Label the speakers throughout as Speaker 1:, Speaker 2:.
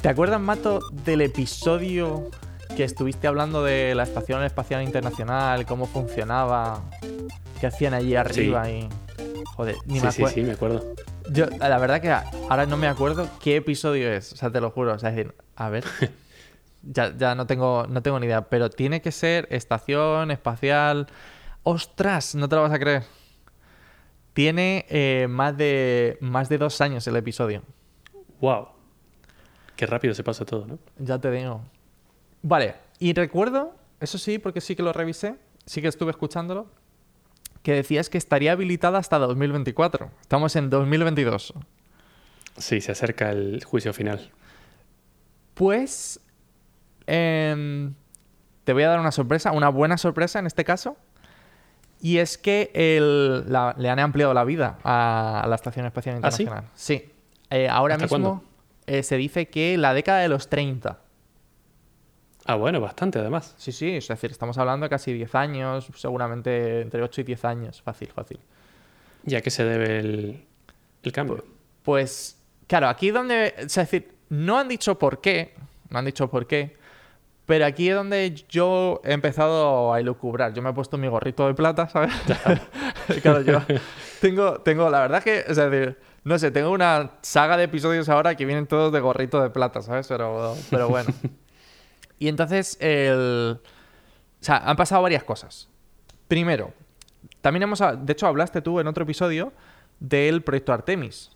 Speaker 1: ¿Te acuerdas, Mato, del episodio que estuviste hablando de la Estación Espacial Internacional, cómo funcionaba, qué hacían allí arriba y... Joder, ni me
Speaker 2: Sí, sí,
Speaker 1: acuerdo.
Speaker 2: sí, me acuerdo.
Speaker 1: Yo, la verdad que ahora no me acuerdo qué episodio es, o sea, te lo juro. O sea, es decir, a ver. ya, ya no tengo, no tengo ni idea. Pero tiene que ser estación espacial. ¡Ostras! No te lo vas a creer. Tiene eh, más, de, más de dos años el episodio.
Speaker 2: Wow. Qué rápido se pasa todo, ¿no?
Speaker 1: Ya te digo. Vale, y recuerdo, eso sí, porque sí que lo revisé, sí que estuve escuchándolo, que decías que estaría habilitada hasta 2024. Estamos en 2022.
Speaker 2: Sí, se acerca el juicio final.
Speaker 1: Pues em, te voy a dar una sorpresa, una buena sorpresa en este caso. Y es que el- la- le han ampliado la vida a, a la Estación Espacial
Speaker 2: ¿Ah, sí?
Speaker 1: Internacional. sí. Eh, ahora
Speaker 2: ¿Hasta
Speaker 1: mismo
Speaker 2: cuándo?
Speaker 1: Eh, se dice que la década de los 30.
Speaker 2: Ah, bueno, bastante además.
Speaker 1: Sí, sí, es decir, estamos hablando de casi 10 años, seguramente entre 8 y 10 años. Fácil, fácil.
Speaker 2: ¿Y a qué se debe el, el cambio?
Speaker 1: Pues, claro, aquí donde. Es decir, no han dicho por qué. No han dicho por qué. Pero aquí es donde yo he empezado a elucubrar. Yo me he puesto mi gorrito de plata, ¿sabes? claro, yo tengo, tengo, la verdad que, es decir, no sé, tengo una saga de episodios ahora que vienen todos de gorrito de plata, ¿sabes? Pero, pero bueno. Y entonces, el... O sea, han pasado varias cosas. Primero, también hemos... De hecho, hablaste tú en otro episodio del proyecto Artemis.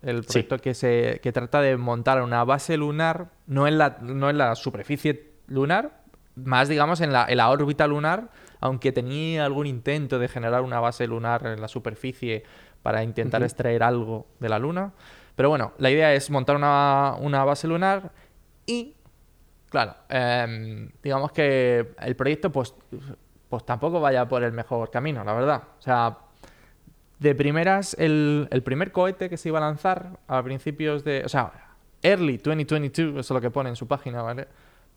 Speaker 1: El
Speaker 2: Sí.
Speaker 1: proyecto que, se, que trata de montar una base lunar, no en la, no en la superficie lunar, más digamos en la, en la órbita lunar, aunque tenía algún intento de generar una base lunar en la superficie para intentar extraer algo de la luna. Pero bueno, la idea es montar una, una base lunar y, claro, em, digamos que el proyecto pues, pues tampoco vaya por el mejor camino, la verdad. O sea, de primeras, el, el primer cohete que se iba a lanzar a principios de. O sea, early 2022, eso es lo que pone en su página, ¿vale?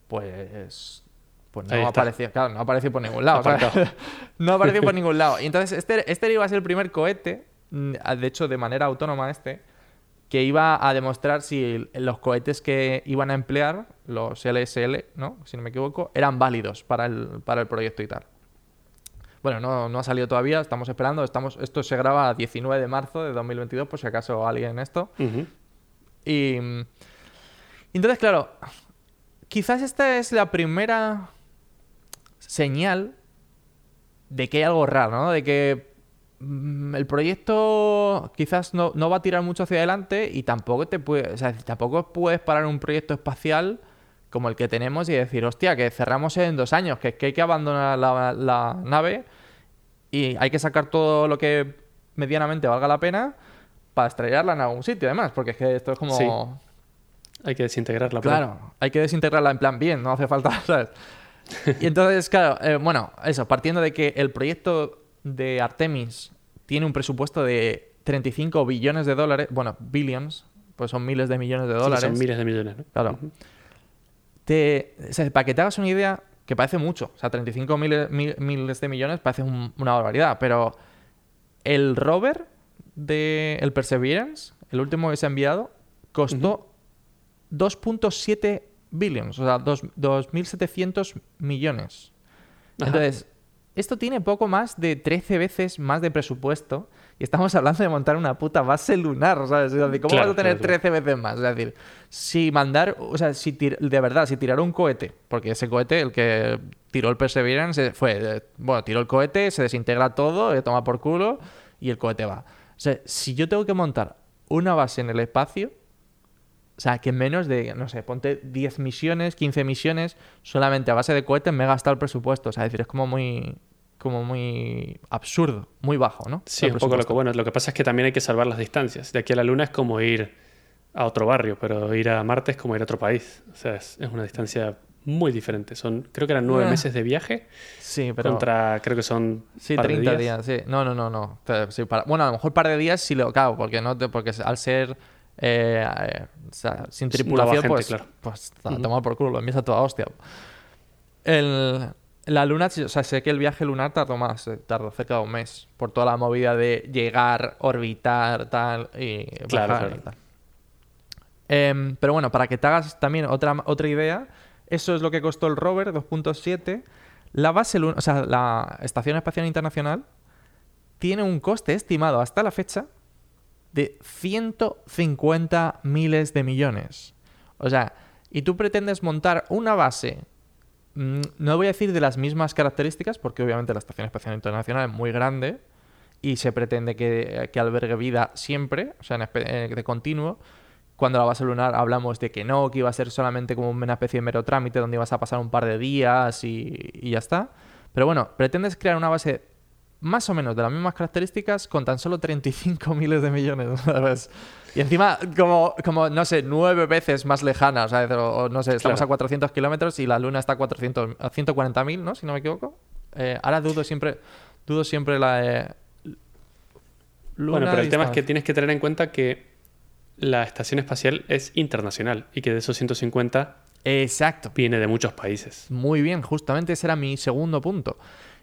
Speaker 1: Pues. Pues no apareció, claro, no apareció por ningún lado. no apareció por ningún lado. Y entonces, este, este iba a ser el primer cohete, de hecho, de manera autónoma este, que iba a demostrar si los cohetes que iban a emplear, los LSL, ¿no? Si no me equivoco, eran válidos para el, para el proyecto y tal. Bueno, no, no ha salido todavía, estamos esperando. Estamos, esto se graba a 19 de marzo de 2022, por si acaso alguien esto. Y. mm, Entonces, claro, quizás esta es la primera señal de que hay algo raro, ¿no? De que mm, el proyecto quizás no, no va a tirar mucho hacia adelante y tampoco te puede, o sea, tampoco puedes parar un proyecto espacial como el que tenemos y decir, hostia, que cerramos en dos años, que, que hay que abandonar la, la nave y hay que sacar todo lo que medianamente valga la pena para estrellarla en algún sitio, además, porque es que esto es como...
Speaker 2: Sí. Hay que desintegrarla.
Speaker 1: Claro, hay que desintegrarla en plan bien, no hace falta, ¿sabes? Y entonces, claro, eh, bueno, eso, partiendo de que el proyecto de Artemis tiene un presupuesto de 35 billones de dólares, bueno, billions, pues son miles de millones de
Speaker 2: Sí,
Speaker 1: dólares.
Speaker 2: son miles de millones, ¿no?
Speaker 1: Claro.
Speaker 2: Ujú.
Speaker 1: Te- o sea, para que te hagas una idea, que parece mucho, o sea, 35 miles, mil- miles de millones parece un- una barbaridad, pero el rover de el Perseverance, el último que se ha enviado, costó 2.7 billions, o sea, dos- 2.700 millones.
Speaker 2: Ajá.
Speaker 1: Entonces, esto tiene poco más de 13 veces más de presupuesto y estamos hablando de montar una puta base lunar, ¿sabes? Es decir, ¿cómo
Speaker 2: Claro,
Speaker 1: vas a tener
Speaker 2: claro,
Speaker 1: 13 veces más? Es decir, si mandar, o sea, si tir- de verdad, si tirar un cohete, porque ese cohete, el que tiró el Perseverance, fue, eh, bueno, tiró el cohete, se desintegra todo, le toma por culo y el cohete va. O sea, si yo tengo que montar una base en el espacio, o sea, que en menos de, no sé, ponte 10 misiones, 15 misiones, solamente a base de cohetes me he gastado el presupuesto. O sea, es decir, es como muy, como muy absurdo, muy bajo, ¿no?
Speaker 2: Sí,
Speaker 1: El
Speaker 2: un poco lo que bueno. Lo que pasa es que también hay que salvar las distancias. De aquí a la Luna es como ir a otro barrio, pero ir a Marte es como ir a otro país. O sea, es, es una distancia muy diferente. Son, creo que eran nueve
Speaker 1: Ah.
Speaker 2: meses de viaje
Speaker 1: Sí, pero...
Speaker 2: contra, creo que son
Speaker 1: Sí,
Speaker 2: par de
Speaker 1: 30 días. sí. No, no, no, no. Pero sí, para- Bueno, a lo mejor par de días sí lo cago, porque no te- porque al ser eh, eh, o sea, sin tripulación,
Speaker 2: gente,
Speaker 1: pues,
Speaker 2: claro.
Speaker 1: pues a tomar por culo, lo envías a toda hostia. El, la luna, o sea, sé que el viaje lunar tardó más, eh, tardó cerca de un mes, por toda la movida de llegar, orbitar, tal, y
Speaker 2: Claro,
Speaker 1: bajar
Speaker 2: claro.
Speaker 1: y tal. Em, pero bueno, para que te hagas también otra, otra idea, eso es lo que costó el rover 2.7. La base o sea, la Estación Espacial Internacional tiene un coste estimado hasta la fecha de 150 miles de millones. O sea, y tú pretendes montar una base, mm, no voy a decir de las mismas características, porque obviamente la Estación Espacial Internacional es muy grande y se pretende que, que albergue vida siempre, o sea, en eh, de continuo. Cuando la base lunar hablamos de que no, que iba a ser solamente como una especie de mero trámite donde ibas a pasar un par de días y ya está. Pero bueno, pretendes crear una base más o menos de las mismas características con tan solo 35 miles de millones. ¿sabes? Y encima, como, como, no sé, nueve veces más lejana. ¿sabes? O, no sé, estamos
Speaker 2: Claro.
Speaker 1: a 400 kilómetros y la Luna está a, 400, a 140.000, ¿no? Si no me equivoco. Eh, ahora dudo siempre, dudo siempre la. Luna
Speaker 2: bueno, pero el tema es que tienes que tener en cuenta que la estación espacial es internacional y que de esos 150
Speaker 1: Exacto.
Speaker 2: viene de muchos países.
Speaker 1: Muy bien, justamente ese era mi segundo punto.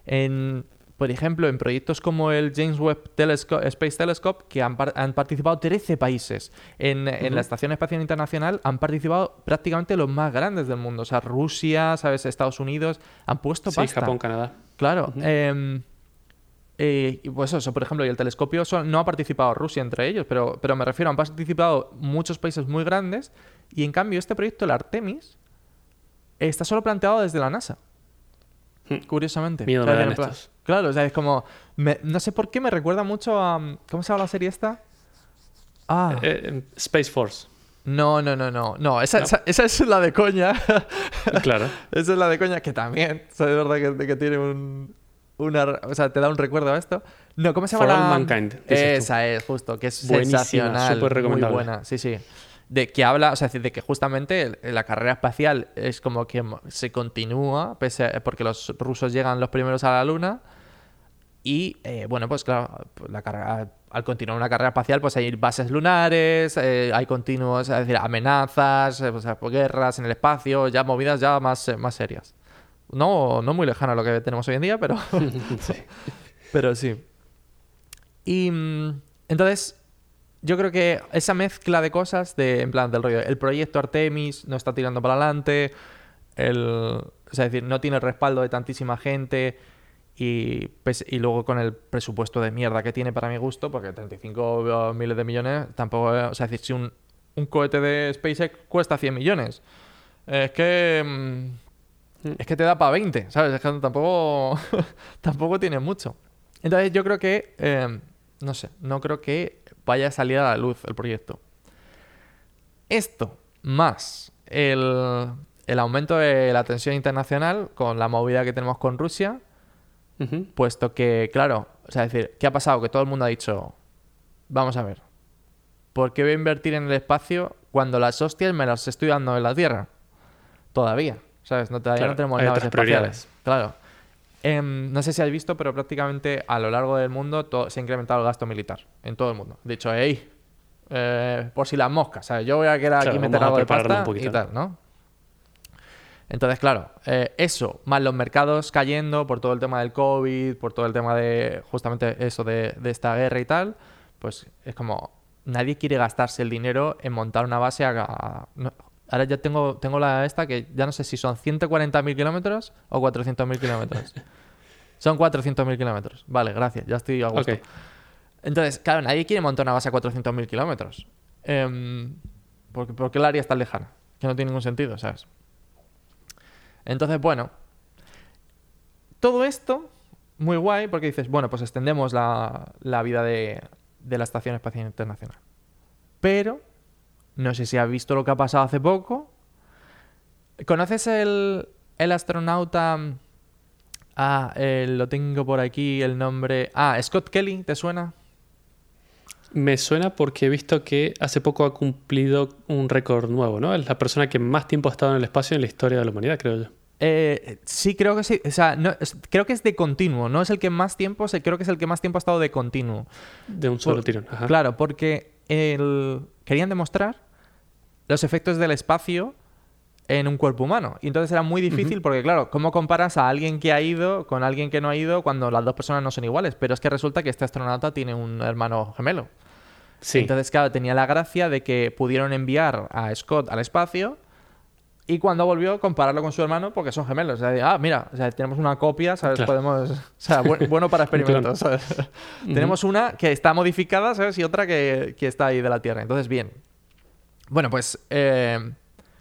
Speaker 1: En, por ejemplo, en proyectos como el James Webb Telesco- Space Telescope, que han, par- han participado 13 países. En, en la Estación Espacial Internacional han participado prácticamente los más grandes del mundo. O sea, Rusia, ¿sabes? Estados Unidos, han puesto
Speaker 2: Sí,
Speaker 1: pasta.
Speaker 2: Japón, Canadá.
Speaker 1: Claro. Em, eh, pues eso, por ejemplo, y el telescopio son- no ha participado Rusia entre ellos, pero, pero me refiero, han participado muchos países muy grandes y en cambio este proyecto, el Artemis, está solo planteado desde la NASA.
Speaker 2: Hmm.
Speaker 1: Curiosamente.
Speaker 2: Miedo me dan estos.
Speaker 1: Claro, o sea, es como... me- no sé por qué me recuerda mucho a... ¿Cómo se llama la serie esta? Ah,
Speaker 2: Eh, eh, Space Force,
Speaker 1: no, no, no, no. No, esa,
Speaker 2: No.
Speaker 1: esa- esa es la de coña.
Speaker 2: claro.
Speaker 1: Esa es la de coña que también, o sea, de verdad que, que tiene un... Una, o sea, te da un recuerdo a esto. No, ¿cómo se llama
Speaker 2: For
Speaker 1: la...?
Speaker 2: All Mankind, tú.
Speaker 1: Esa es, justo, que es
Speaker 2: Buenísima,
Speaker 1: sensacional.
Speaker 2: súper
Speaker 1: muy
Speaker 2: recomendable.
Speaker 1: buena, sí, sí. De que habla, o sea, de que justamente la carrera espacial es como que se continúa, pese a- porque los rusos llegan los primeros a la Luna. Y eh, bueno, pues claro, pues la carrera, al continuar una carrera espacial, pues hay bases lunares, eh, hay continuos, es decir, amenazas, eh, pues, guerras en el espacio, ya movidas ya más, eh, más serias. No, no muy lejano a lo que tenemos hoy en día, pero,
Speaker 2: Sí.
Speaker 1: pero sí. Y mm, entonces, yo creo que esa mezcla de cosas, de, en plan del rollo, el proyecto Artemis no está tirando para adelante, el, o sea, es decir, no tiene el respaldo de tantísima gente y, pues, y luego con el presupuesto de mierda que tiene para mi gusto, porque 35 miles de millones tampoco, es- o sea, es decir, si un, un cohete de SpaceX cuesta 100 millones, es que... mm, es que te da para 20, ¿sabes? Es que tampoco, tampoco tiene mucho. Entonces yo creo que, eh, no sé, no creo que vaya a salir a la luz el proyecto. Esto, más el, el aumento de la tensión internacional con la movida que tenemos con Rusia, puesto que, claro, o sea, es decir, ¿qué ha pasado? Que todo el mundo ha dicho, vamos a ver, ¿por qué voy a invertir en el espacio cuando las hostias me las estoy dando en la Tierra? Todavía, ¿sabes? No, todavía
Speaker 2: Claro,
Speaker 1: no tenemos naves espaciales. Claro. Em, no sé si has visto, pero prácticamente a lo largo del mundo se ha incrementado el gasto militar en todo el mundo. De hecho, hey, eh, por si las moscas, ¿sabes? Yo voy a quedar
Speaker 2: Claro,
Speaker 1: aquí meter algo de pasta
Speaker 2: un poquito.
Speaker 1: y tal, ¿no? Entonces, claro, eh, eso, más los mercados cayendo por todo el tema del COVID, por todo el tema de justamente eso de, de esta guerra y tal, pues es como nadie quiere gastarse el dinero en montar una base a... ahora ya tengo, tengo la esta que ya no sé si son 140.000 kilómetros o 400.000 kilómetros. son 400.000 kilómetros. Vale, gracias, ya estoy a gusto. Entonces, claro, nadie quiere montar una base a 400.000 kilómetros. Em, porque, ¿Por qué la área es tan lejana? Que no tiene ningún sentido, ¿sabes? Entonces, bueno. Todo esto, muy guay, porque dices, bueno, pues extendemos la, la vida de, de la Estación Espacial Internacional. Pero, no sé si has visto lo que ha pasado hace poco. ¿Conoces el, el astronauta... Ah, eh, lo tengo por aquí, el nombre... Ah, Scott Kelly, ¿te suena?
Speaker 2: Me suena porque he visto que hace poco ha cumplido un récord nuevo, ¿no? Es la persona que más tiempo ha estado en el espacio en la historia de la humanidad, creo yo.
Speaker 1: Eh, sí, creo que sí. O sea, no, es- creo que es de continuo. No es el que más tiempo, se- creo que es el que más tiempo ha estado de continuo.
Speaker 2: De un solo
Speaker 1: Por-
Speaker 2: tirón. Ajá.
Speaker 1: Claro, porque el- querían demostrar los efectos del espacio en un cuerpo humano. Y entonces era muy difícil porque, claro, ¿cómo comparas a alguien que ha ido con alguien que no ha ido cuando las dos personas no son iguales? Pero es que resulta que este astronauta tiene un hermano gemelo.
Speaker 2: Sí.
Speaker 1: Entonces, claro, tenía la gracia de que pudieron enviar a Scott al espacio y cuando volvió compararlo con su hermano porque son gemelos. O sea, ah, mira, o sea, tenemos una copia, ¿sabes?
Speaker 2: Claro.
Speaker 1: Podemos... O sea, bu- bueno para experimentos, ¿sabes? tenemos una que está modificada, ¿sabes? Y otra que, que está ahí de la Tierra. Entonces, bien. Bueno, pues eh,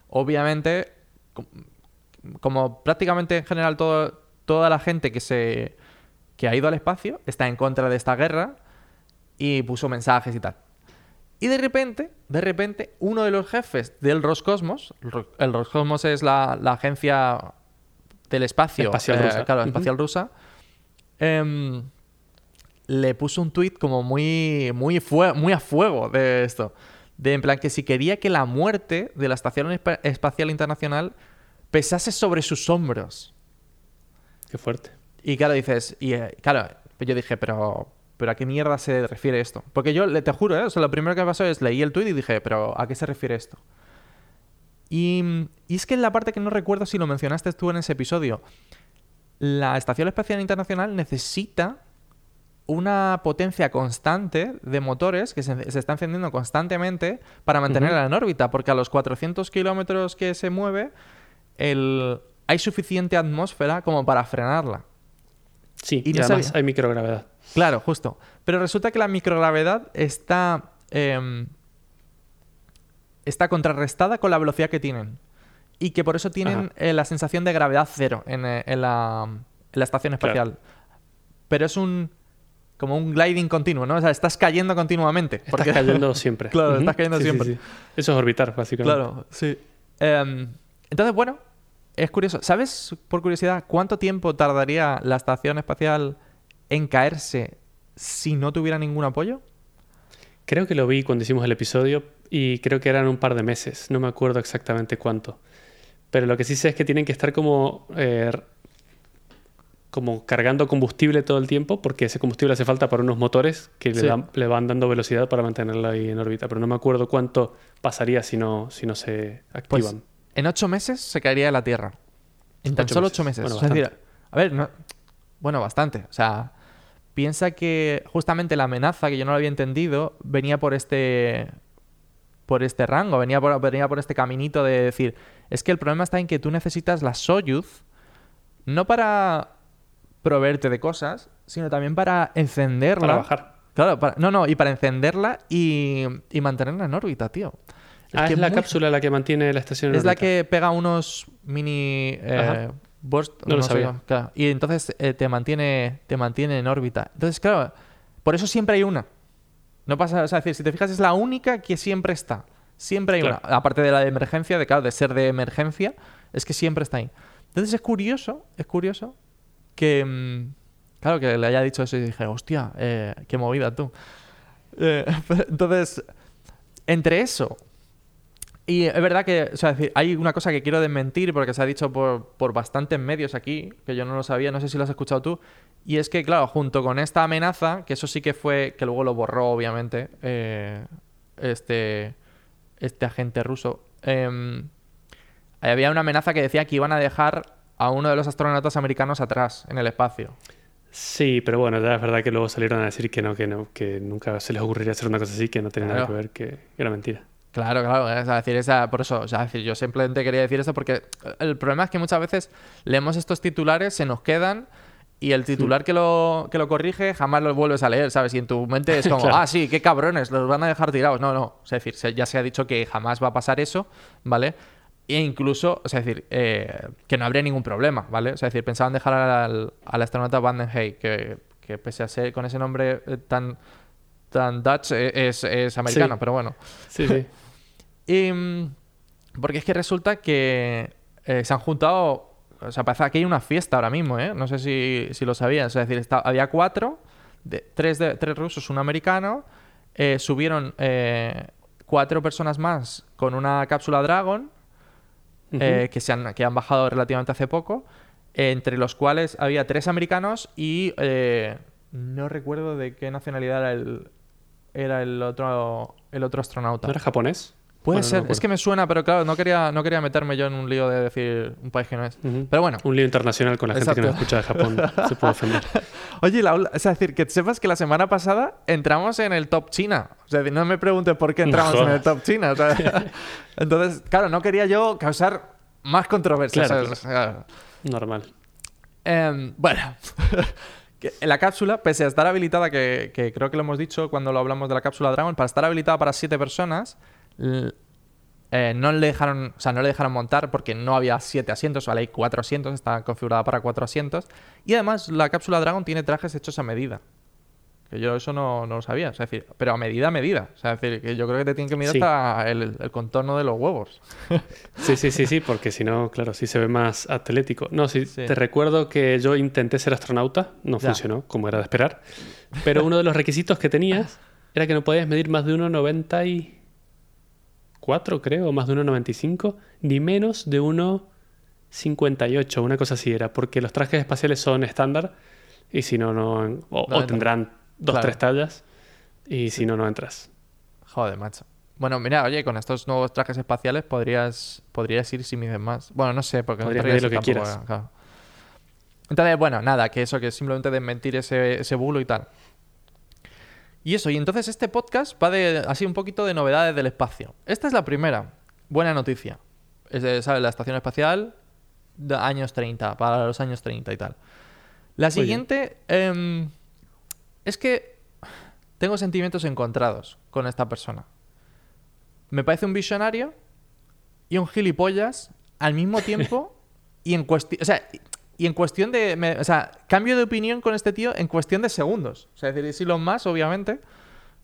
Speaker 1: obviamente, com- como prácticamente en general todo, toda la gente que se que ha ido al espacio está en contra de esta guerra y puso mensajes y tal. Y de repente, de repente, uno de los jefes del Roscosmos, el Ro- el Roscosmos es la, la agencia del espacio,
Speaker 2: Espacial
Speaker 1: eh,
Speaker 2: rusa.
Speaker 1: claro, espacial rusa, em, le puso un tuit como muy, muy, a fuego de esto. De en plan que si quería que la muerte de la Estación Espa- Espacial Internacional pesase sobre sus hombros.
Speaker 2: Qué fuerte.
Speaker 1: Y claro, dices, y eh, claro, yo dije, pero, pero ¿a qué mierda se refiere esto? Porque yo, le- te juro, ¿eh? o sea, lo primero que me pasó es leí el tuit y dije, pero ¿a qué se refiere esto? Y, y es que en la parte que no recuerdo si lo mencionaste tú en ese episodio, la Estación Espacial Internacional necesita una potencia constante de motores que se, se está encendiendo constantemente para mantenerla en órbita, porque a los 400 kilómetros que se mueve, el, hay suficiente atmósfera como para frenarla.
Speaker 2: Sí,
Speaker 1: Y
Speaker 2: y,
Speaker 1: no
Speaker 2: además
Speaker 1: sabía.
Speaker 2: hay microgravedad.
Speaker 1: Claro, justo. Pero resulta que la microgravedad está. em, está contrarrestada con la velocidad que tienen. Y que por eso tienen eh, la sensación de gravedad cero en, eh, en la, en la estación
Speaker 2: Claro.
Speaker 1: espacial. Pero es un. como un gliding continuo, ¿no? O sea, estás cayendo continuamente.
Speaker 2: Estás
Speaker 1: porque-
Speaker 2: cayendo siempre.
Speaker 1: Claro, estás cayendo
Speaker 2: Sí,
Speaker 1: siempre.
Speaker 2: sí. Eso es orbitar, básicamente.
Speaker 1: Claro, sí. Em, entonces, bueno, es curioso. ¿Sabes, por curiosidad, cuánto tiempo tardaría la estación espacial en caerse si no tuviera ningún apoyo?
Speaker 2: Creo que lo vi cuando hicimos el episodio y creo que eran un par de meses. No me acuerdo exactamente cuánto. Pero lo que sí sé es que tienen que estar como, eh, como cargando combustible todo el tiempo porque ese combustible hace falta para unos motores que
Speaker 1: Sí.
Speaker 2: le, dan- le van dando velocidad para mantenerla ahí en órbita. Pero no me acuerdo cuánto pasaría si no, si no se
Speaker 1: Pues
Speaker 2: activan.
Speaker 1: En ocho meses se caería de la Tierra. En tan
Speaker 2: Ocho
Speaker 1: solo
Speaker 2: meses.
Speaker 1: ocho meses.
Speaker 2: Bueno,
Speaker 1: O sea, es decir,
Speaker 2: bastante.
Speaker 1: a ver, no- bueno, bastante. O sea, piensa que justamente la amenaza, que yo no lo había entendido, venía por este por este rango, venía por, venía por este caminito de decir, es que el problema está en que tú necesitas la Soyuz no para proveerte de cosas, sino también para encenderla.
Speaker 2: Para bajar.
Speaker 1: Claro, para- no, no, y para encenderla y, y mantenerla en órbita, tío.
Speaker 2: Ah,
Speaker 1: que
Speaker 2: es la
Speaker 1: muy-
Speaker 2: cápsula la que mantiene la estación en
Speaker 1: es la que pega unos mini eh, burst,
Speaker 2: No lo
Speaker 1: sé
Speaker 2: sabía.
Speaker 1: claro. Y entonces eh, te mantiene te mantiene en órbita. Entonces, claro, por eso siempre hay una. No pasa, o sea, es decir, si te fijas es la única que siempre está. Siempre hay
Speaker 2: Claro.
Speaker 1: una. Aparte de la de emergencia, de claro, de ser de emergencia, es que siempre está ahí. Entonces es curioso, es curioso que mm, claro que le haya dicho eso y dije, hostia, eh, qué movida tú. Eh, entonces, entre eso y es verdad que, o sea, decir, hay una cosa que quiero desmentir porque se ha dicho por, por bastantes medios aquí, que yo no lo sabía, no sé si lo has escuchado tú, y es que, claro, junto con esta amenaza, que eso sí que fue, que luego lo borró, obviamente, eh, este, este agente ruso, em, había una amenaza que decía que iban a dejar a uno de los astronautas americanos atrás en el espacio.
Speaker 2: Sí, pero bueno, es verdad que luego salieron a decir que no, que no, que nunca se les ocurriría hacer una cosa así, que no tenía nada que ver, que era mentira.
Speaker 1: Claro, claro, es decir, esa, por eso, o sea, decir, yo simplemente quería decir esto porque el problema es que muchas veces leemos estos titulares, se nos quedan y el titular que lo, que lo corrige jamás lo vuelves a leer, ¿sabes? Y en tu mente es como,
Speaker 2: Claro.
Speaker 1: ah, sí, qué cabrones, los van a dejar tirados. No, no, es decir, ya se ha dicho que jamás va a pasar eso, ¿vale? E incluso, o sea, es decir, eh, que no habría ningún problema, ¿vale? O sea, es decir, pensaban dejar al, al astronauta Vandenhey, que, que pese a ser con ese nombre eh, tan, tan Dutch, eh, es, es americano,
Speaker 2: Sí.
Speaker 1: pero bueno.
Speaker 2: Sí, sí.
Speaker 1: Y, mm, porque es que resulta que eh, se han juntado. O sea, parece que hay una fiesta ahora mismo, ¿eh? No sé si, si lo sabías. Es decir, está- había cuatro, de, tres, de, tres rusos, un americano. eh, subieron eh, cuatro personas más con una cápsula Dragon, eh, que, se han, que han bajado relativamente hace poco. entre los cuales había tres americanos y eh, no recuerdo de qué nacionalidad era el, era el otro, el otro astronauta.
Speaker 2: ¿No era japonés?
Speaker 1: Puede
Speaker 2: Bueno, no
Speaker 1: ser, es que me suena, pero claro, no quería, no quería meterme yo en un lío de decir un país que no es. Pero bueno,
Speaker 2: Un lío internacional con la gente que nos escucha de Japón. se puede ofender.
Speaker 1: Oye, la- es decir, que sepas que la semana pasada entramos en el top China. O sea, no me preguntes por qué entramos
Speaker 2: No
Speaker 1: en el top China. o sea, entonces, claro, no quería yo causar más controversia.
Speaker 2: Claro. Normal.
Speaker 1: Em, bueno, la cápsula, pese a estar habilitada, que, que creo que lo hemos dicho cuando lo hablamos de la cápsula Dragon, para estar habilitada para siete personas, eh, no le dejaron, o sea, no le dejaron montar porque no había siete asientos, vale, hay cuatro asientos, está configurada para cuatro asientos. Y además la cápsula Dragon tiene trajes hechos a medida. Que yo eso no, no lo sabía, o sea, es decir, pero a medida, a medida. O sea, es decir, que yo creo que te tienen que medir
Speaker 2: Sí.
Speaker 1: hasta el, el contorno de los huevos.
Speaker 2: Sí, sí, sí, sí, porque si no, claro, sí se ve más atlético. No, sí,
Speaker 1: Sí.
Speaker 2: te recuerdo que yo intenté ser astronauta, no
Speaker 1: Ya.
Speaker 2: funcionó, como era de esperar. Pero uno de los requisitos que tenías era que no podías medir más de 1,94, creo, o más de 1,95, ni menos de 1,58, una cosa así era, porque los trajes espaciales son estándar y si no, no. O,
Speaker 1: No
Speaker 2: o
Speaker 1: entran.
Speaker 2: tendrán dos,
Speaker 1: Claro.
Speaker 2: tres tallas y si no, no entras.
Speaker 1: Joder, macho. Bueno, mira, oye, con estos nuevos trajes espaciales podrías, podrías ir si mides más. Bueno, no sé, porque
Speaker 2: Podrías
Speaker 1: no podría
Speaker 2: lo que
Speaker 1: tampoco,
Speaker 2: quieras.
Speaker 1: claro. Entonces, bueno, nada, que eso, que es simplemente desmentir ese, ese bulo y tal. Y eso, y entonces este podcast va de así un poquito de novedades del espacio. Esta es la primera. Buena noticia. Es de, ¿sabes? La estación espacial de años 30, para los años 30 y tal. La siguiente em, es que tengo sentimientos encontrados con esta persona. Me parece un visionario y un gilipollas al mismo tiempo y en cuestión, o sea, y en cuestión de, me- o sea, cambio de opinión con este tío en cuestión de segundos. O sea, es decir, es Elon Musk, obviamente.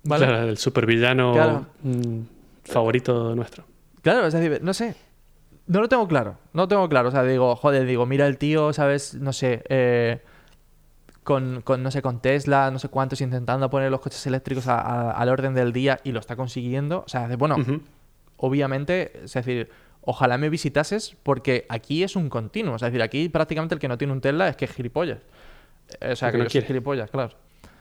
Speaker 1: ¿vale?
Speaker 2: Claro, el supervillano
Speaker 1: Claro.
Speaker 2: mm, favorito nuestro.
Speaker 1: Claro, es decir, no sé. No lo tengo claro. No lo tengo claro. O sea, digo, joder, digo, mira el tío, ¿sabes? No sé. eh, con, con, no sé, con Tesla, no sé cuántos, intentando poner los coches eléctricos a- a- al orden del día y lo está consiguiendo. O sea, bueno,
Speaker 2: Ujú.
Speaker 1: obviamente, es decir, ojalá me visitases porque aquí es un continuo. Es decir, aquí prácticamente el que no tiene un Tesla es que es gilipollas. Eh, O sea, que
Speaker 2: no quiere.
Speaker 1: gilipollas, claro.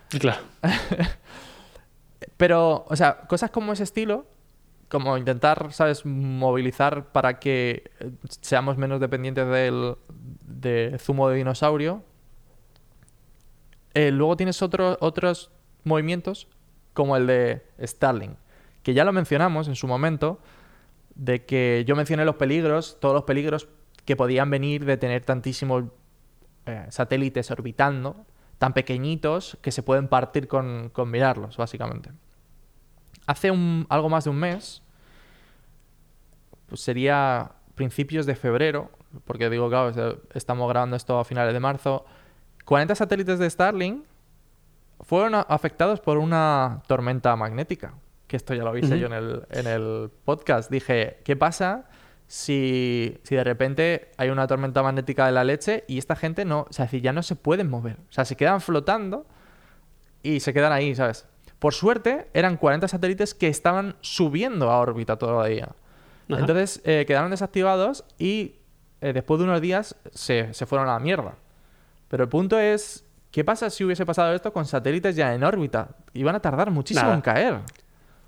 Speaker 2: Claro.
Speaker 1: Pero, o sea, cosas como ese estilo, como intentar, ¿sabes?, movilizar para que eh, seamos menos dependientes del de zumo de dinosaurio. Eh, luego tienes otro- otros movimientos, como el de Starlink, que ya lo mencionamos en su momento, de que yo mencioné los peligros, todos los peligros que podían venir de tener tantísimos eh, satélites orbitando, tan pequeñitos que se pueden partir con, con mirarlos, básicamente. Hace un, algo más de un mes, pues sería principios de febrero, porque digo, claro, es- estamos grabando esto a finales de marzo, 40 satélites de Starlink fueron afectados por una tormenta magnética. Que esto ya lo avisé
Speaker 2: Ujú.
Speaker 1: yo en el, en el podcast. Dije, ¿qué pasa si, si de repente hay una tormenta magnética de la leche y esta gente no, o sea, ya no se pueden mover? O sea, se quedan flotando y se quedan ahí, ¿sabes? Por suerte, eran 40 satélites que estaban subiendo a órbita todavía.
Speaker 2: Ajá.
Speaker 1: Entonces eh, quedaron desactivados y eh, después de unos días se, se fueron a la mierda. Pero el punto es, ¿qué pasa si hubiese pasado esto con satélites ya en órbita? Iban a tardar muchísimo
Speaker 2: Nada.
Speaker 1: en caer.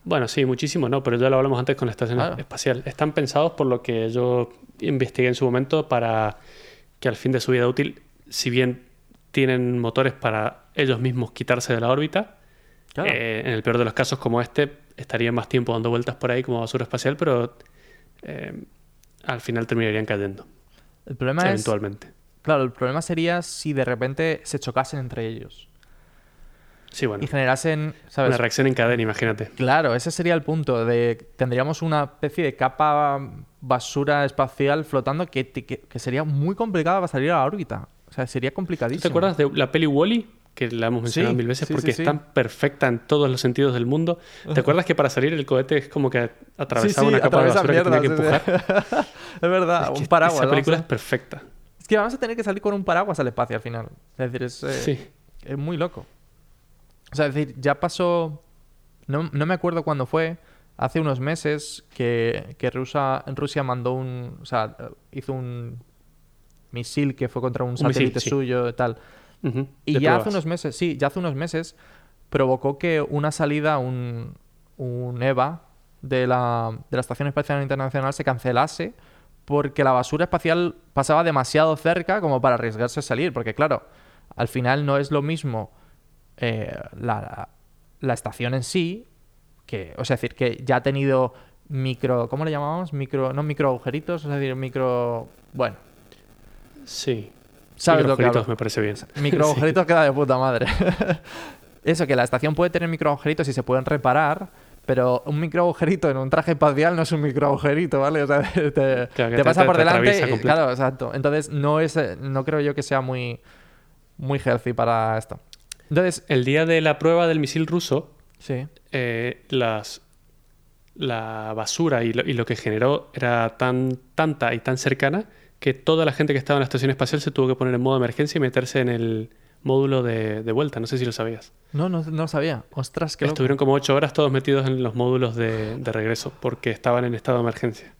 Speaker 2: Bueno, sí, muchísimo, no, pero ya lo hablamos antes con la estación
Speaker 1: Claro.
Speaker 2: espacial. Están pensados por lo que yo investigué en su momento para que al fin de su vida útil, si bien tienen motores para ellos mismos quitarse de la órbita,
Speaker 1: Claro.
Speaker 2: eh, en el peor de los casos como este, estarían más tiempo dando vueltas por ahí como basura espacial, pero eh, al final terminarían cayendo,
Speaker 1: el problema es,
Speaker 2: eventualmente.
Speaker 1: claro, el problema sería si de repente se chocasen entre ellos
Speaker 2: Sí, bueno,
Speaker 1: y generasen, ¿sabes?
Speaker 2: una reacción en cadena, imagínate.
Speaker 1: Claro, ese sería el punto. De, tendríamos una especie de capa basura espacial flotando que, que, que sería muy complicada para salir a la órbita. O sea, sería complicadísimo.
Speaker 2: ¿Te acuerdas de la peli Wally? Que la hemos mencionado
Speaker 1: Sí,
Speaker 2: mil veces
Speaker 1: sí,
Speaker 2: porque
Speaker 1: sí,
Speaker 2: es tan perfecta en todos los sentidos del mundo. ¿Te acuerdas que para salir el cohete es como que atravesaba una capa de basura que tenía que empujar?
Speaker 1: es verdad,
Speaker 2: Es que
Speaker 1: un paraguas.
Speaker 2: Esa película es perfecta.
Speaker 1: es que vamos a tener que salir con un paraguas al espacio al final. Es decir, es, eh, es muy loco. O sea, es decir, ya pasó. No, no me acuerdo cuándo fue. Hace unos meses que, que Rusia, Rusia mandó un. O sea, hizo un misil que fue contra un, satélite
Speaker 2: sí.
Speaker 1: suyo y tal. Y ya hace unos meses, sí, ya hace unos meses provocó que una salida, un, un EVA, de la, de la Estación Espacial Internacional se cancelase porque la basura espacial pasaba demasiado cerca como para arriesgarse a salir. Porque claro, al final no es lo mismo eh, la, la estación en sí, que, o sea, es decir, que ya ha tenido micro, ¿cómo le llamamos? Micro, no micro agujeritos, es decir, micro, bueno,
Speaker 2: Sí.
Speaker 1: ¿Sabes lo que
Speaker 2: Microagujeritos
Speaker 1: hablo?
Speaker 2: me parece bien.
Speaker 1: micro
Speaker 2: Sí.
Speaker 1: agujeritos queda de puta madre. Eso, que la estación puede tener micro agujeritos y se pueden reparar, pero un micro agujerito en un traje espacial no es un micro agujerito, ¿vale? O sea, te, te
Speaker 2: Claro, que te-
Speaker 1: pasa
Speaker 2: te-
Speaker 1: por
Speaker 2: te
Speaker 1: delante. y- claro, exacto. Entonces, no es, eh, no creo yo que sea muy, muy healthy para esto. Entonces,
Speaker 2: El día de la prueba del misil ruso,
Speaker 1: sí.
Speaker 2: eh, las, la basura y lo, y lo que generó era tan tanta y tan cercana que toda la gente que estaba en la estación espacial se tuvo que poner en modo emergencia y meterse en el módulo de, de vuelta. No sé si lo sabías.
Speaker 1: No, no, no lo sabía. Ostras, qué loco.
Speaker 2: Estuvieron como ocho horas todos metidos en los módulos de, de regreso porque estaban en estado de emergencia.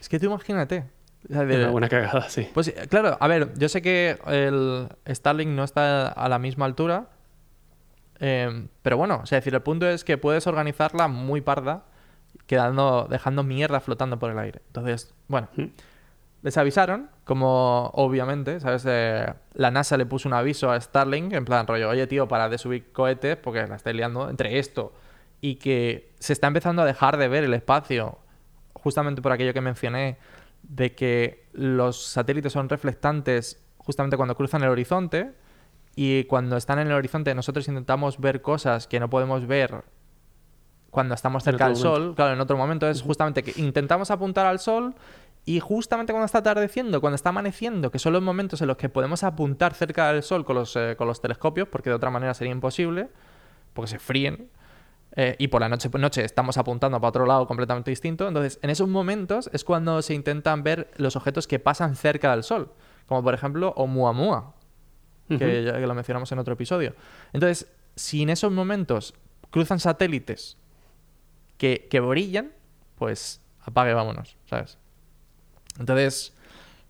Speaker 1: Es que tú imagínate. De-
Speaker 2: Una buena cagada, sí.
Speaker 1: Pues eh, claro, a ver, yo sé que el Starlink no está a la misma altura, eh, pero bueno, o sea, decir, el punto es que puedes organizarla muy parda, quedando, dejando mierda flotando por el aire. Entonces, bueno,
Speaker 2: Mm.
Speaker 1: les avisaron, como obviamente, ¿sabes? Eh, la NASA le puso un aviso a Starlink, en plan rollo, oye tío, para de subir cohetes, porque la estáis liando entre esto y que se está empezando a dejar de ver el espacio, justamente por aquello que mencioné, de que los satélites son reflectantes justamente cuando cruzan el horizonte y cuando están en el horizonte nosotros intentamos ver cosas que no podemos ver cuando estamos cerca del
Speaker 2: momento.
Speaker 1: sol, claro, en otro momento es justamente que intentamos apuntar al sol y justamente cuando está atardeciendo, cuando está amaneciendo, que son los momentos en los que podemos apuntar cerca del sol con los, eh, con los telescopios, porque de otra manera sería imposible, porque se fríen, eh, y por la noche, noche estamos apuntando para otro lado completamente distinto. Entonces, en esos momentos es cuando se intentan ver los objetos que pasan cerca del sol, como por ejemplo Oumuamua, que, ya que lo mencionamos en otro episodio. Entonces, si en esos momentos cruzan satélites que, que brillan, pues apague, vámonos, ¿sabes? Entonces,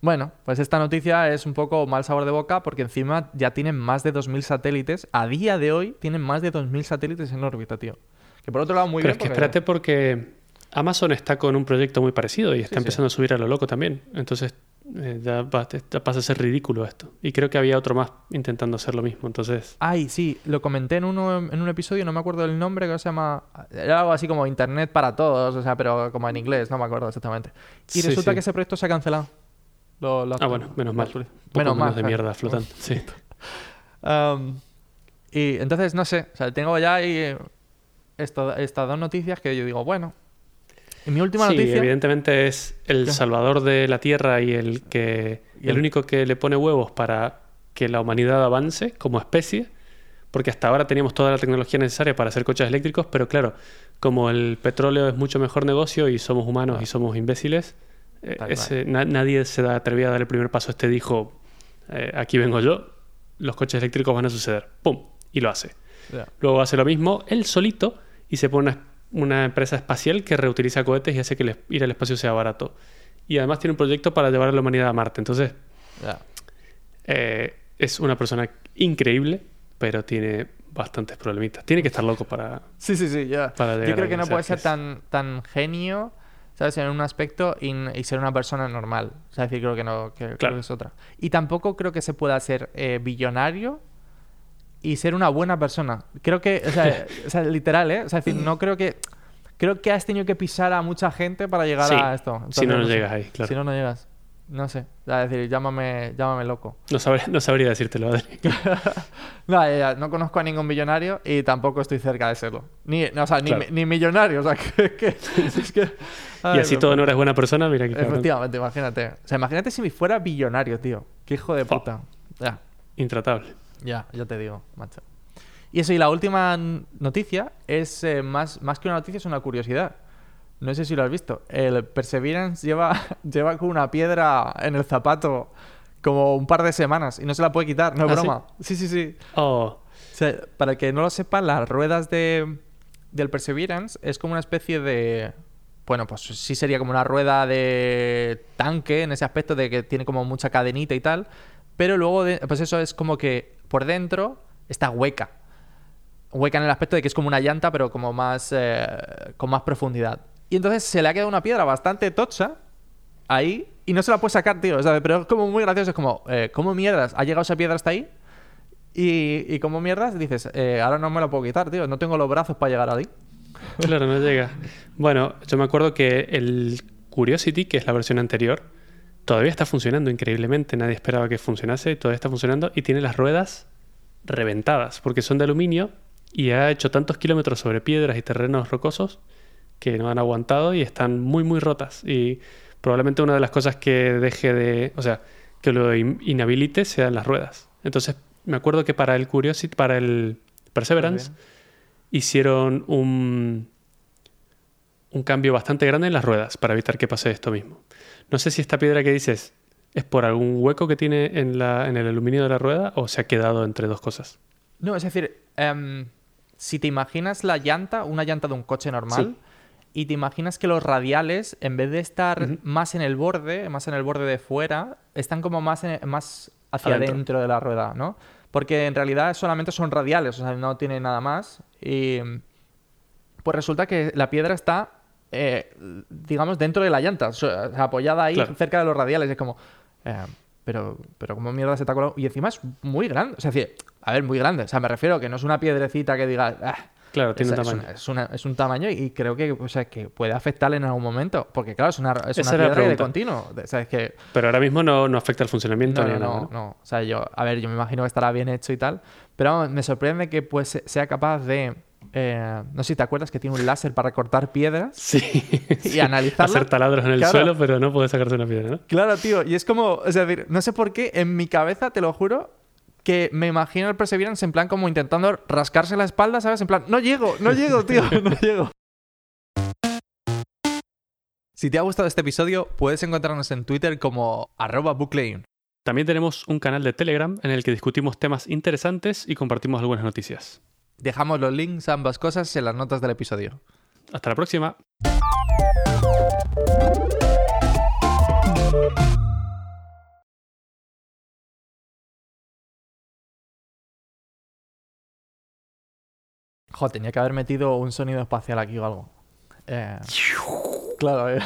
Speaker 1: bueno, pues esta noticia es un poco mal sabor de boca porque encima ya tienen más de 2.000 satélites. A día de hoy tienen más de 2.000 satélites en órbita, tío. Que por otro lado, muy
Speaker 2: Pero
Speaker 1: bien.
Speaker 2: es que
Speaker 1: porque-
Speaker 2: espérate porque Amazon está con un proyecto muy parecido y está
Speaker 1: sí.
Speaker 2: empezando a subir a lo loco también. Entonces eh, ya, va- ya pasa a ser ridículo esto. Y creo que había otro más intentando hacer lo mismo. Entonces,
Speaker 1: Ay, sí, lo comenté en, uno, en un episodio, no me acuerdo del nombre, que se llama... Era algo así como Internet para todos, o sea, pero como en inglés, no me acuerdo exactamente. Y
Speaker 2: Sí,
Speaker 1: resulta
Speaker 2: sí.
Speaker 1: que ese proyecto se ha cancelado. Lo- lo-
Speaker 2: ah, bueno, menos mal.
Speaker 1: Menos
Speaker 2: menos
Speaker 1: mal.
Speaker 2: de mierda flotando. Sí.
Speaker 1: Um, y entonces, no sé, o sea, tengo ya ahí eh, estas dos noticias que yo digo, bueno. Y mi última
Speaker 2: Sí,
Speaker 1: noticia...
Speaker 2: evidentemente es el
Speaker 1: ¿Qué?
Speaker 2: salvador de la Tierra y el que
Speaker 1: Y
Speaker 2: el
Speaker 1: el-
Speaker 2: único que le pone huevos para que la humanidad avance como especie, porque hasta ahora teníamos toda la tecnología necesaria para hacer coches eléctricos, pero claro, como el petróleo es mucho mejor negocio y somos humanos
Speaker 1: Ah.
Speaker 2: y somos imbéciles, eh, ese- na- nadie se da atrevía a dar el primer paso. Este dijo, eh, aquí vengo yo, los coches eléctricos van a suceder, ¡pum! Y lo hace.
Speaker 1: Ya.
Speaker 2: Luego hace lo mismo él solito y se pone una, una empresa espacial que reutiliza cohetes y hace que ir al espacio sea barato. Y además tiene un proyecto para llevar a la humanidad a Marte. Entonces, eh, es una persona increíble, pero tiene bastantes problemitas. Tiene que estar loco para...
Speaker 1: Sí, sí, sí, ya. Yo creo que no puede ser tan, tan genio, ¿sabes? En un aspecto y, ser una persona normal. O sea, es decir, creo que no, que, creo
Speaker 2: Claro.
Speaker 1: que es otra. Y tampoco creo que se pueda ser eh, billonario y ser una buena persona. Creo que, o sea, o sea, literal, ¿eh? O sea, es decir, no creo que... Creo que has tenido que pisar a mucha gente para llegar
Speaker 2: Sí,
Speaker 1: a esto.
Speaker 2: si no, no llegas ahí, claro.
Speaker 1: Si no, no llegas. No sé. O sea, es decir, llámame, llámame loco.
Speaker 2: No, sabría, no sabría decírtelo, Adri.
Speaker 1: No, ya, ya, no conozco a ningún millonario y tampoco estoy cerca de serlo. Ni, no, o sea, ni,
Speaker 2: Claro.
Speaker 1: ni millonario. O sea, que, que- es que...
Speaker 2: y así todo no eres buena persona, mira que cabrón.
Speaker 1: Efectivamente, imagínate. O sea, imagínate si me fuera billonario, tío. Qué hijo de puta. Ya,
Speaker 2: Intratable.
Speaker 1: Ya, ya te digo, macho. Y eso, y la última noticia es eh, más, más que una noticia, es una curiosidad. No sé si lo has visto. El Perseverance lleva, lleva con una piedra en el zapato como un par de semanas y no se la puede quitar, no es
Speaker 2: ¿Ah, sí?
Speaker 1: broma. Sí, sí, sí.
Speaker 2: Oh,
Speaker 1: O sea, para el que no lo sepa, las ruedas de, del Perseverance es como una especie de... Bueno, pues sí sería como una rueda de tanque en ese aspecto de que tiene como mucha cadenita y tal. Pero luego, de- pues eso es como que por dentro está hueca. Hueca en el aspecto de que es como una llanta, pero como más... eh, con más profundidad. Y entonces se le ha quedado una piedra bastante tocha ahí y no se la puede sacar, tío. Sea, pero es como muy gracioso. Es como, eh, ¿cómo mierdas ha llegado esa piedra hasta ahí? Y, y como mierdas dices, eh, ahora no me la puedo quitar, tío. No tengo los brazos para llegar ahí.
Speaker 2: Claro, no llega. Bueno, yo me acuerdo que el Curiosity, que es la versión anterior, todavía está funcionando increíblemente. Nadie esperaba que funcionase, todavía está funcionando y tiene las ruedas reventadas porque son de aluminio y ha hecho tantos kilómetros sobre piedras y terrenos rocosos que no han aguantado y están muy, muy rotas. Y probablemente una de las cosas que deje de, o sea, que lo in- inhabilite sean las ruedas. Entonces, me acuerdo que para el Curiosity, para el Perseverance, hicieron un, un cambio bastante grande en las ruedas para evitar que pase esto mismo. No sé si esta piedra que dices es por algún hueco que tiene en, la, en el aluminio de la rueda o se ha quedado entre dos cosas.
Speaker 1: No, es decir, em, si te imaginas la llanta, una llanta de un coche normal, y te imaginas que los radiales, en vez de estar más en el borde, más en el borde de fuera, están como más, en- más hacia
Speaker 2: Adentro.
Speaker 1: dentro de la rueda, ¿no? Porque en realidad solamente son radiales, o sea, no tiene nada más. Y pues resulta que la piedra está, eh, digamos, dentro de la llanta, apoyada ahí
Speaker 2: Claro.
Speaker 1: cerca de los radiales. Es como, eh, pero, pero ¿cómo mierda se te ha colado? Y encima es muy grande, o sea, decir, a ver, muy grande. O sea, me refiero que no es una piedrecita que diga, "Ah",
Speaker 2: Claro, tiene
Speaker 1: es,
Speaker 2: un
Speaker 1: es
Speaker 2: tamaño.
Speaker 1: una- es una- es un tamaño y creo que, o sea, que puede afectarle en algún momento. Porque claro, es una, es
Speaker 2: Esa
Speaker 1: una piedra de continuo. O sea, es que
Speaker 2: Pero ahora mismo no, no afecta el funcionamiento
Speaker 1: no,
Speaker 2: ni
Speaker 1: no,
Speaker 2: a nada.
Speaker 1: no,
Speaker 2: ¿no?
Speaker 1: no. O sea, yo, a ver, yo me imagino que estará bien hecho y tal. Pero vamos, me sorprende que pues se- sea capaz de. Eh, no sé si te acuerdas que tiene un láser para cortar piedras
Speaker 2: Sí.
Speaker 1: y
Speaker 2: sí.
Speaker 1: analizarla.
Speaker 2: Hacer taladros en el
Speaker 1: Claro.
Speaker 2: suelo, pero no puede sacarse una piedra, ¿no?
Speaker 1: Claro, tío. Y es como, o sea, decir, no sé por qué en mi cabeza, te lo juro, que me imagino el Perseverance en plan como intentando rascarse la espalda, ¿sabes? En plan, no llego, no llego, tío, no llego. Si te ha gustado este episodio, puedes encontrarnos en Twitter como arroba booklayun.
Speaker 2: También tenemos un canal de Telegram en el que discutimos temas interesantes y compartimos algunas noticias.
Speaker 1: Dejamos los links a ambas cosas en las notas del episodio.
Speaker 2: Hasta la próxima.
Speaker 1: Jo, tenía que haber metido un sonido espacial aquí o algo. Eh, claro, eh.